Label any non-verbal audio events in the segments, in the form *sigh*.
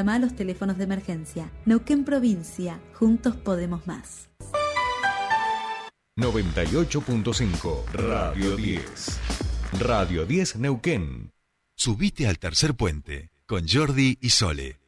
Llama a los teléfonos de emergencia. Neuquén Provincia. Juntos podemos más. 98.5 Radio 10. Radio 10 Neuquén. Subite al tercer puente con Jordi y Sole.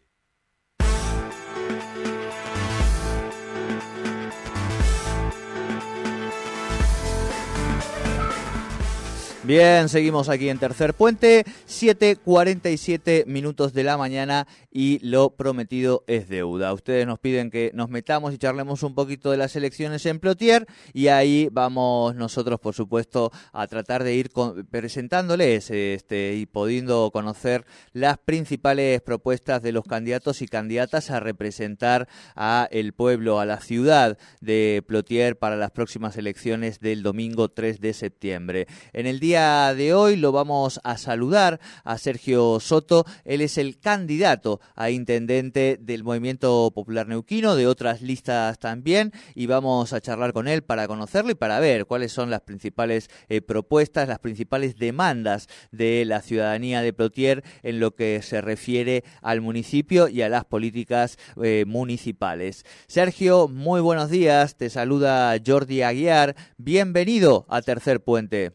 Bien, seguimos aquí en Tercer Puente, 7.47 minutos de la mañana y lo prometido es deuda. Ustedes nos piden que nos metamos y charlemos un poquito de las elecciones en Plotier y ahí vamos nosotros, por supuesto, a tratar de ir presentándoles este, y pudiendo conocer las principales propuestas de los candidatos y candidatas a representar a el pueblo, a la ciudad de Plotier para las próximas elecciones del domingo 3 de septiembre. En el día de hoy lo vamos a saludar a Sergio Soto. Él es el candidato a intendente del Movimiento Popular Neuquino, de otras listas también, y vamos a charlar con él para conocerlo y para ver cuáles son las principales eh, propuestas, las principales demandas de la ciudadanía de Plotier en lo que se refiere al municipio y a las políticas eh, municipales. Sergio, muy buenos días. Te saluda Jordi Aguiar. Bienvenido a Tercer Puente.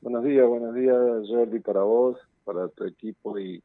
Buenos días, buenos días Jordi para vos, para tu equipo y,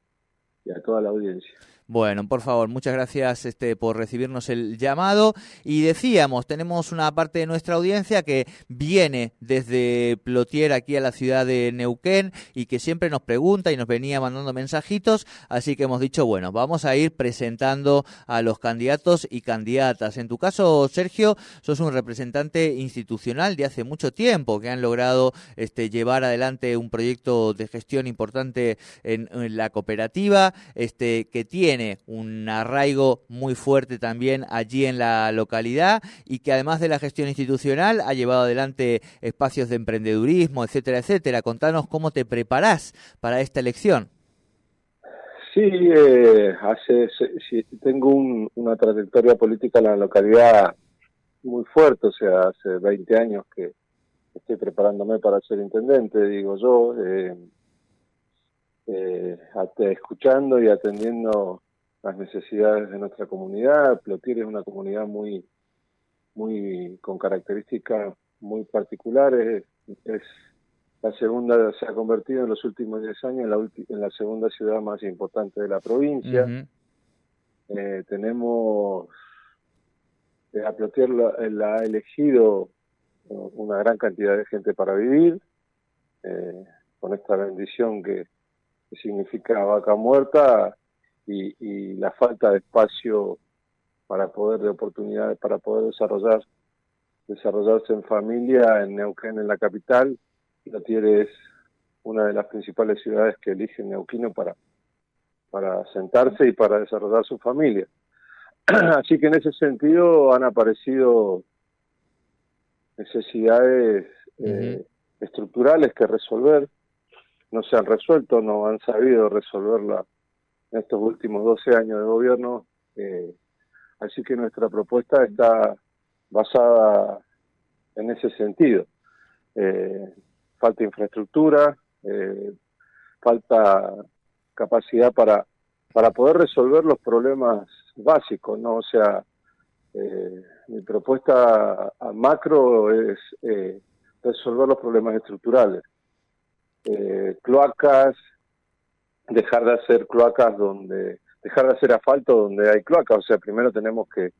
y a toda la audiencia. Bueno, por favor, muchas gracias este, por recibirnos el llamado. Y decíamos, tenemos una parte de nuestra audiencia que viene desde Plotier aquí a la ciudad de Neuquén y que siempre nos pregunta y nos venía mandando mensajitos. Así que hemos dicho, bueno, vamos a ir presentando a los candidatos y candidatas. En tu caso, Sergio, sos un representante institucional de hace mucho tiempo que han logrado este, llevar adelante un proyecto de gestión importante en, la cooperativa, este, que tiene tiene un arraigo muy fuerte también allí en la localidad y que además de la gestión institucional ha llevado adelante espacios de emprendedurismo, etcétera, etcétera. Contanos cómo te preparás para esta elección. Sí, eh, hace, tengo una trayectoria política en la localidad muy fuerte, o sea, hace 20 años que estoy preparándome para ser intendente, digo yo, eh, eh, escuchando y atendiendo las necesidades de nuestra comunidad. Plotier es una comunidad muy, muy con características muy particulares. Es, la segunda, se ha convertido en los últimos 10 años en la, en la segunda ciudad más importante de la provincia. eh, tenemos, eh, a Plotier la, la, ha elegido una gran cantidad de gente para vivir, eh, con esta bendición que, que significa vaca muerta y, y, la falta de espacio para poder de oportunidades para poder desarrollar desarrollarse en familia en Neuquén en la capital. Lotier es una de las principales ciudades que elige Neuquino para para sentarse y para desarrollar su familia. *clears throat* Así que en ese sentido han aparecido necesidades eh, estructurales que resolver. No se han resuelto no han sabido resolverla en estos últimos 12 años de gobierno. Eh, así que nuestra propuesta está basada en ese sentido. Eh, falta infraestructura, eh, falta capacidad para, para poder resolver los problemas básicos, ¿no? O sea, eh, mi propuesta macro es eh, resolver los problemas estructurales. Cloacas, dejar de hacer cloacas donde, dejar de hacer asfalto donde hay cloacas, o sea, primero tenemos que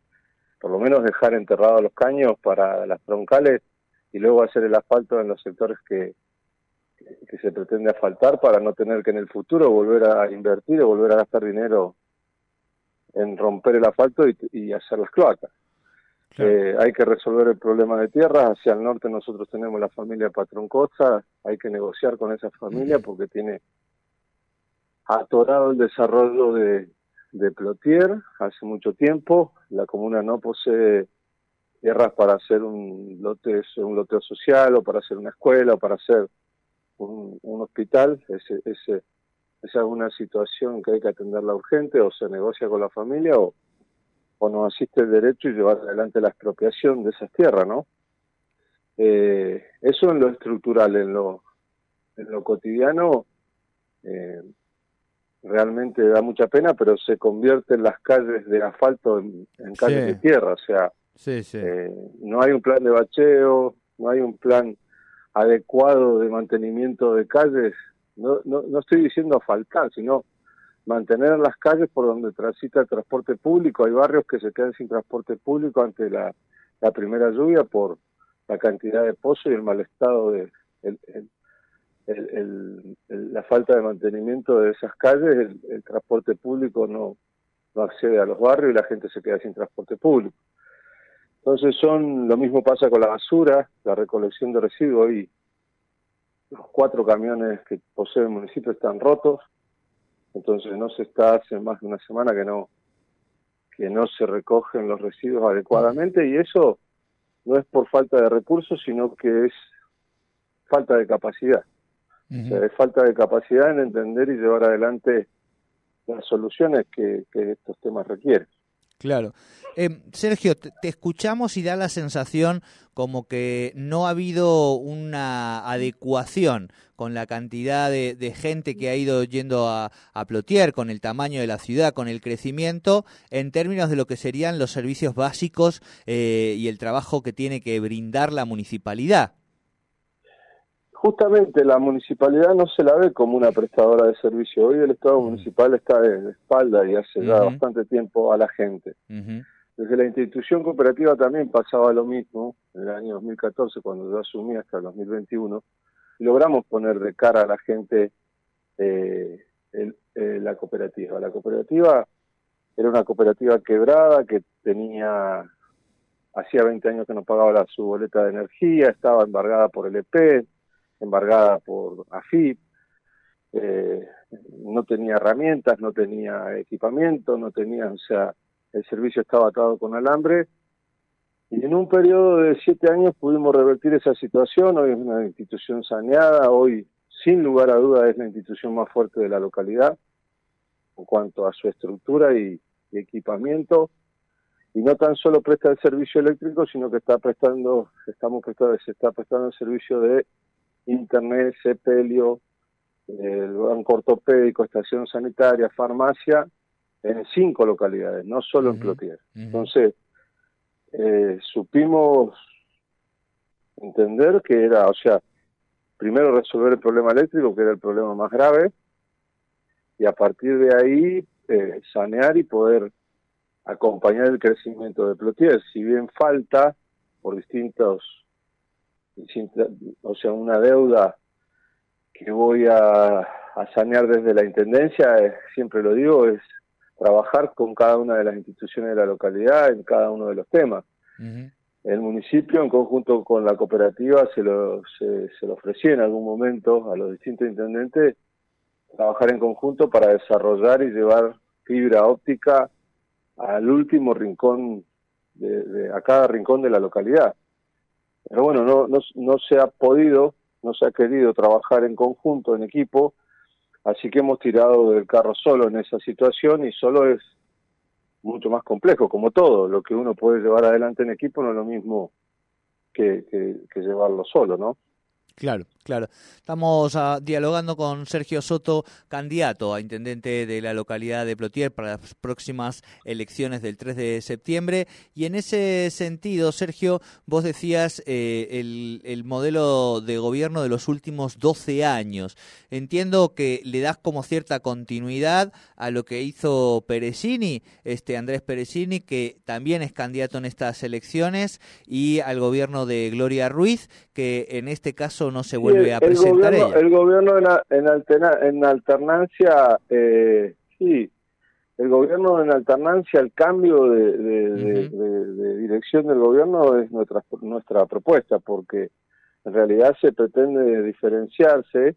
por lo menos dejar enterrados los caños para las troncales y luego hacer el asfalto en los sectores que, que se pretende asfaltar para no tener que en el futuro volver a invertir o volver a gastar dinero en romper el asfalto y, y hacer las cloacas. Claro. Eh, hay que resolver el problema de tierras. Hacia el norte nosotros tenemos la familia Patrón Costa. Hay que negociar con esa familia porque tiene atorado el desarrollo de, de Plotier hace mucho tiempo. La comuna no posee tierras para hacer un lote, un loteo social o para hacer una escuela o para hacer un, hospital. Ese, ese, esa es una situación que hay que atenderla urgente o se negocia con la familia o, o nos asiste el derecho y llevar adelante la expropiación de esas tierras, ¿no? Eh, eso en lo estructural, en lo, en lo cotidiano, eh, realmente da mucha pena, pero se convierten las calles de asfalto en, calles de tierra, o sea, eh, no hay un plan de bacheo, no hay un plan adecuado de mantenimiento de calles, no, no, no estoy diciendo asfaltar, sino mantener las calles por donde transita el transporte público. Hay barrios que se quedan sin transporte público ante la, primera lluvia por la cantidad de pozos y el mal estado de la falta de mantenimiento de esas calles. El, transporte público no, no accede a los barrios y la gente se queda sin transporte público. Entonces son lo mismo pasa con la basura, la recolección de residuos y los cuatro camiones que posee el municipio están rotos entonces no se está hace más de una semana que no que no se recogen los residuos adecuadamente y eso no es por falta de recursos, sino que es falta de capacidad. O sea, es falta de capacidad en entender y llevar adelante las soluciones que estos temas requieren. Claro. Eh, Sergio, te, escuchamos y da la sensación como que no ha habido una adecuación con la cantidad de, gente que ha ido yendo a, a, Plotier, con el tamaño de la ciudad, con el crecimiento, en términos de lo que serían los servicios básicos eh, y el trabajo que tiene que brindar la municipalidad justamente la municipalidad no se la ve como una prestadora de servicio. Hoy el Estado municipal está de espalda y hace ya bastante tiempo a la gente. Desde la institución cooperativa también pasaba lo mismo, en el año 2014, cuando yo asumí hasta el 2021, y logramos poner de cara a la gente eh, eh, la cooperativa. La cooperativa era una cooperativa quebrada que tenía, hacía 20 años que no pagaba su boleta de energía, estaba embargada por el EP, embargada por AFIP, eh, no tenía herramientas, no tenía equipamiento, no tenía, o sea, el servicio estaba atado con alambre. Y en un periodo de siete años pudimos revertir esa situación. Hoy es una institución saneada, hoy sin lugar a duda es la institución más fuerte de la localidad en cuanto a su estructura y, equipamiento. Y no tan solo presta el servicio eléctrico, sino que está prestando, estamos prestando, se está prestando el servicio de internet, sepelio, el banco ortopédico, estación sanitaria, farmacia, en cinco localidades, no solo en Plotier. Entonces, eh, supimos entender que era, o sea, primero resolver el problema eléctrico, que era el problema más grave, y a partir de ahí eh, sanear y poder acompañar el crecimiento de Plotier. Si bien falta, por distintos o sea, una deuda que voy a, sanear desde la Intendencia, eh, siempre lo digo, es trabajar con cada una de las instituciones de la localidad en cada uno de los temas. El municipio, en conjunto con la cooperativa, se lo, se, lo ofreció en algún momento a los distintos intendentes trabajar en conjunto para desarrollar y llevar fibra óptica al último rincón, de, a cada rincón de la localidad. Pero bueno, no, no, no se ha podido, no se ha querido trabajar en conjunto, en equipo, así que hemos tirado del carro solo en esa situación y solo es mucho más complejo, como todo, lo que uno puede llevar adelante en equipo no es lo mismo que, que llevarlo solo, ¿no? Claro, claro. Estamos ah, dialogando con Sergio Soto, candidato a intendente de la localidad de Plotier para las próximas elecciones del 3 de septiembre. Y en ese sentido, Sergio, vos decías eh, el, el, modelo de gobierno de los últimos 12 años. Entiendo que le das como cierta continuidad a lo que hizo Peresini, este Andrés Peresini, que también es candidato en estas elecciones, y al gobierno de Gloria Ruiz, que en este caso no se vuelve a presentar el gobierno, El gobierno en, en, alternancia, eh, sí, el gobierno en alternancia, el cambio de, dirección del gobierno es nuestra, nuestra propuesta, porque en realidad se pretende diferenciarse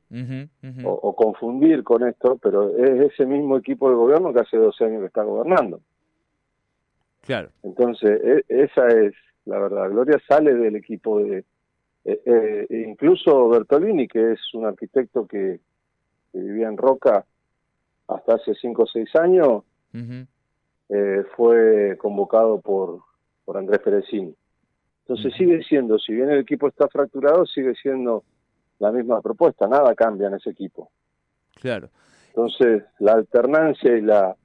O, confundir con esto, pero es ese mismo equipo de gobierno que hace 12 años que está gobernando. Claro. Entonces, e, esa es la verdad. Gloria sale del equipo de, eh, eh, incluso Bertolini, que es un arquitecto que, vivía en Roca hasta hace cinco o seis años, eh, fue convocado por, por Andrés Perecini. Entonces sigue siendo, si bien el equipo está fracturado, sigue siendo la misma propuesta, nada cambia en ese equipo. Claro. Entonces, la alternancia y la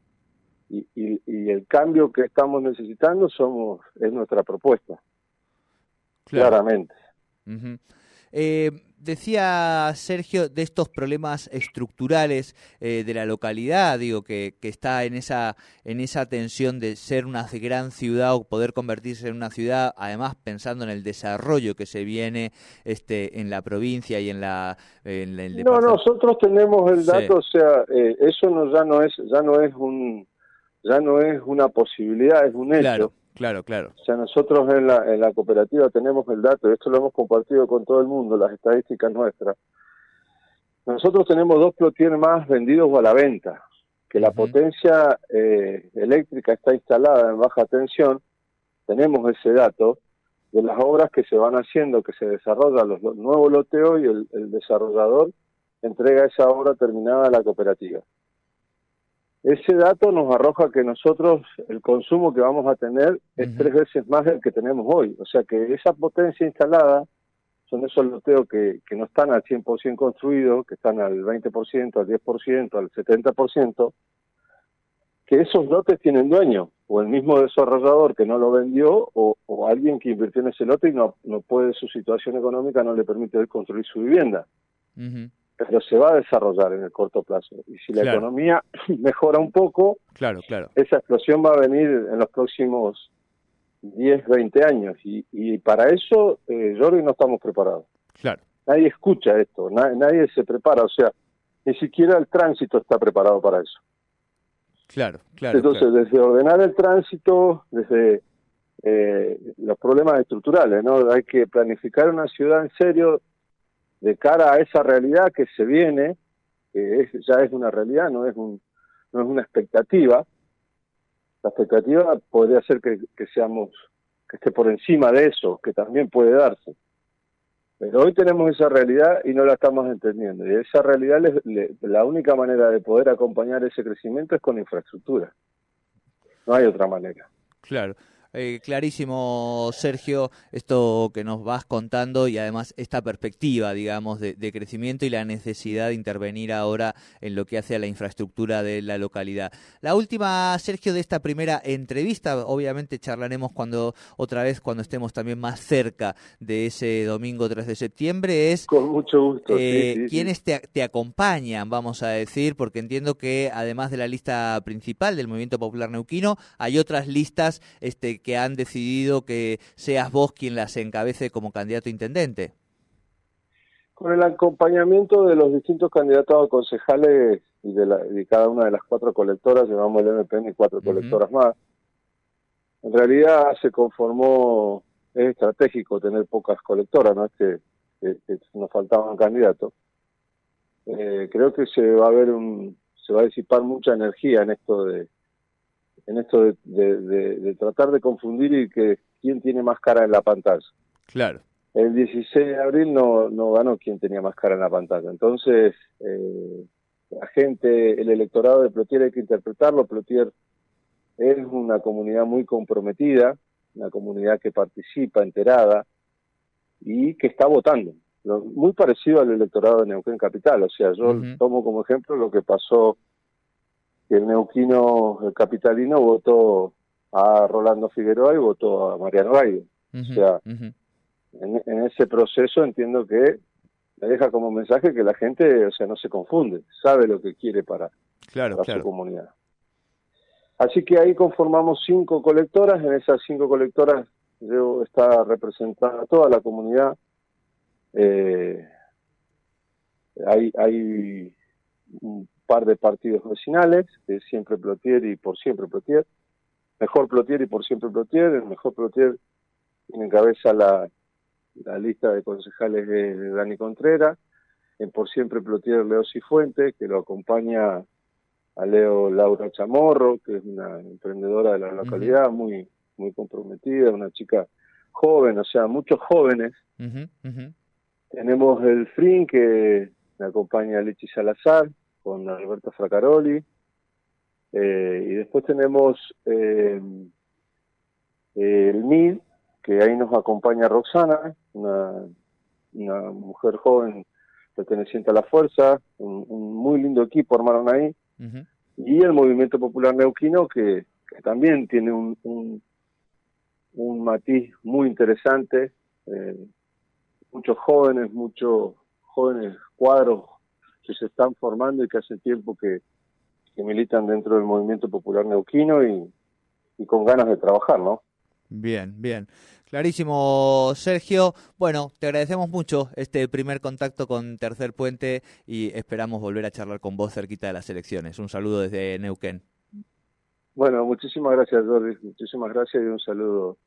y, y, el cambio que estamos necesitando somos es nuestra propuesta. Claramente. Eh, decía Sergio de estos problemas estructurales eh, de la localidad, digo que, que, está en esa en esa tensión de ser una gran ciudad o poder convertirse en una ciudad, además pensando en el desarrollo que se viene este en la provincia y en la en, No, nosotros tenemos el dato, o sea, eh, eso no ya no es ya no es un ya no es una posibilidad, es un hecho. Claro. Claro, claro. O sea, nosotros en la, en la cooperativa tenemos el dato, y esto lo hemos compartido con todo el mundo, las estadísticas nuestras. Nosotros tenemos dos plotier más vendidos a la venta, que la potencia eh, eléctrica está instalada en baja tensión, tenemos ese dato de las obras que se van haciendo, que se desarrollan los, nuevos loteos y el, el desarrollador entrega esa obra terminada a la cooperativa. Ese dato nos arroja que nosotros el consumo que vamos a tener es tres veces más del que tenemos hoy. O sea que esa potencia instalada son esos loteos que, que no están al 100% construidos, que están al 20%, al 10%, al 70%, que esos lotes tienen dueño, o el mismo desarrollador que no lo vendió, o, o alguien que invirtió en ese lote y no, no puede, su situación económica no le permite construir su vivienda pero se va a desarrollar en el corto plazo. Y si la economía *laughs* mejora un poco, claro, claro. esa explosión va a venir en los próximos 10, 20 años. Y, y para eso, eh, Jordi, no estamos preparados. Claro. Nadie escucha esto, nadie se prepara, o sea, ni siquiera el tránsito está preparado para eso. Claro, claro. Entonces, desde ordenar el tránsito, desde eh, los problemas estructurales, ¿no? Hay que planificar una ciudad en serio, de cara a esa realidad que se viene, que es, ya es una realidad, no es, un, no es una expectativa. La expectativa podría ser que, seamos, que esté por encima de eso, que también puede darse. Pero hoy tenemos esa realidad y no la estamos entendiendo. Y esa realidad, la única manera de poder acompañar ese crecimiento es con infraestructura. No hay otra manera. Claro. Eh, clarísimo, Sergio, esto que nos vas contando y además esta perspectiva, digamos, de, crecimiento y la necesidad de intervenir ahora en lo que hace a la infraestructura de la localidad. La última, Sergio, de esta primera entrevista, obviamente charlaremos cuando otra vez cuando estemos también más cerca de ese domingo 3 de septiembre, es con mucho gusto. Eh, quiénes te, te acompañan, vamos a decir, porque entiendo que además de la lista principal del Movimiento Popular Neuquino, hay otras listas este que han decidido que seas vos quien las encabece como candidato a intendente? Con el acompañamiento de los distintos candidatos a concejales y de, cada una de las cuatro colectoras, llevamos el MPN y cuatro colectoras más, en realidad se conformó, es estratégico tener pocas colectoras, no es que, nos faltaban candidatos. Eh, creo que se va a ver un, se va a disipar mucha energía en esto de, en esto de, de, tratar de confundir y que quién tiene más cara en la pantalla. Claro. El 16 de abril no, no ganó quien tenía más cara en la pantalla. Entonces, eh, la gente, el electorado de Plotier hay que interpretarlo. Plotier es una comunidad muy comprometida, una comunidad que participa enterada y que está votando. muy parecido al electorado de Neuquén Capital. O sea, yo tomo como ejemplo lo que pasó que el neuquino, el capitalino, votó a Rolando Figueroa y votó a Mariano Gallo. o sea, en, ese proceso entiendo que me deja como mensaje que la gente, o sea, no se confunde, sabe lo que quiere para, claro, su comunidad. Así que ahí conformamos cinco colectoras, en esas cinco colectoras está representada toda la comunidad. Eh, hay, hay par de partidos vecinales, que es siempre Plotier y por siempre Plotier. Mejor Plotier y por siempre Plotier. El mejor Plotier encabeza la, la lista de concejales de, Dani Contreras. En por siempre Plotier Leo Cifuente, que lo acompaña a Leo Laura Chamorro, que es una emprendedora de la localidad, muy, muy comprometida, una chica joven, o sea, muchos jóvenes. Tenemos el FRIN, que me acompaña Lichi Salazar, con Alberto Fracaroli. Eh, y después tenemos eh, el MID, que ahí nos acompaña Roxana, una, una mujer joven perteneciente a la Fuerza, un, muy lindo equipo armaron ahí, y el Movimiento Popular Neuquino que, también tiene un, un, matiz muy interesante, eh, muchos jóvenes, muchos jóvenes cuadros que se están formando y que hace tiempo que, que militan dentro del movimiento popular neuquino y, y con ganas de trabajar, ¿no? Bien, bien. Clarísimo, Sergio. Bueno, te agradecemos mucho este primer contacto con Tercer Puente y esperamos volver a charlar con vos cerquita de las elecciones. Un saludo desde Neuquén. Bueno, muchísimas gracias, Jordi. Muchísimas gracias y un saludo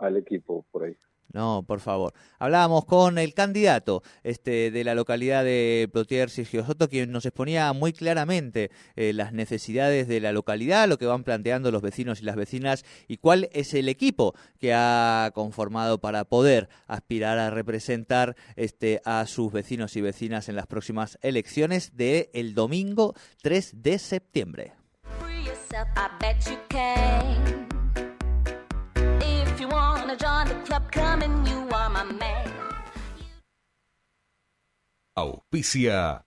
al equipo por ahí. No, por favor. Hablábamos con el candidato este, de la localidad de Plotier, Sergio Soto, quien nos exponía muy claramente eh, las necesidades de la localidad, lo que van planteando los vecinos y las vecinas y cuál es el equipo que ha conformado para poder aspirar a representar este, a sus vecinos y vecinas en las próximas elecciones del el domingo 3 de septiembre. wanna join the club, you are my man. Auspicia.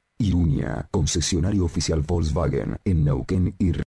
Concesionario oficial Volkswagen en Neuquén y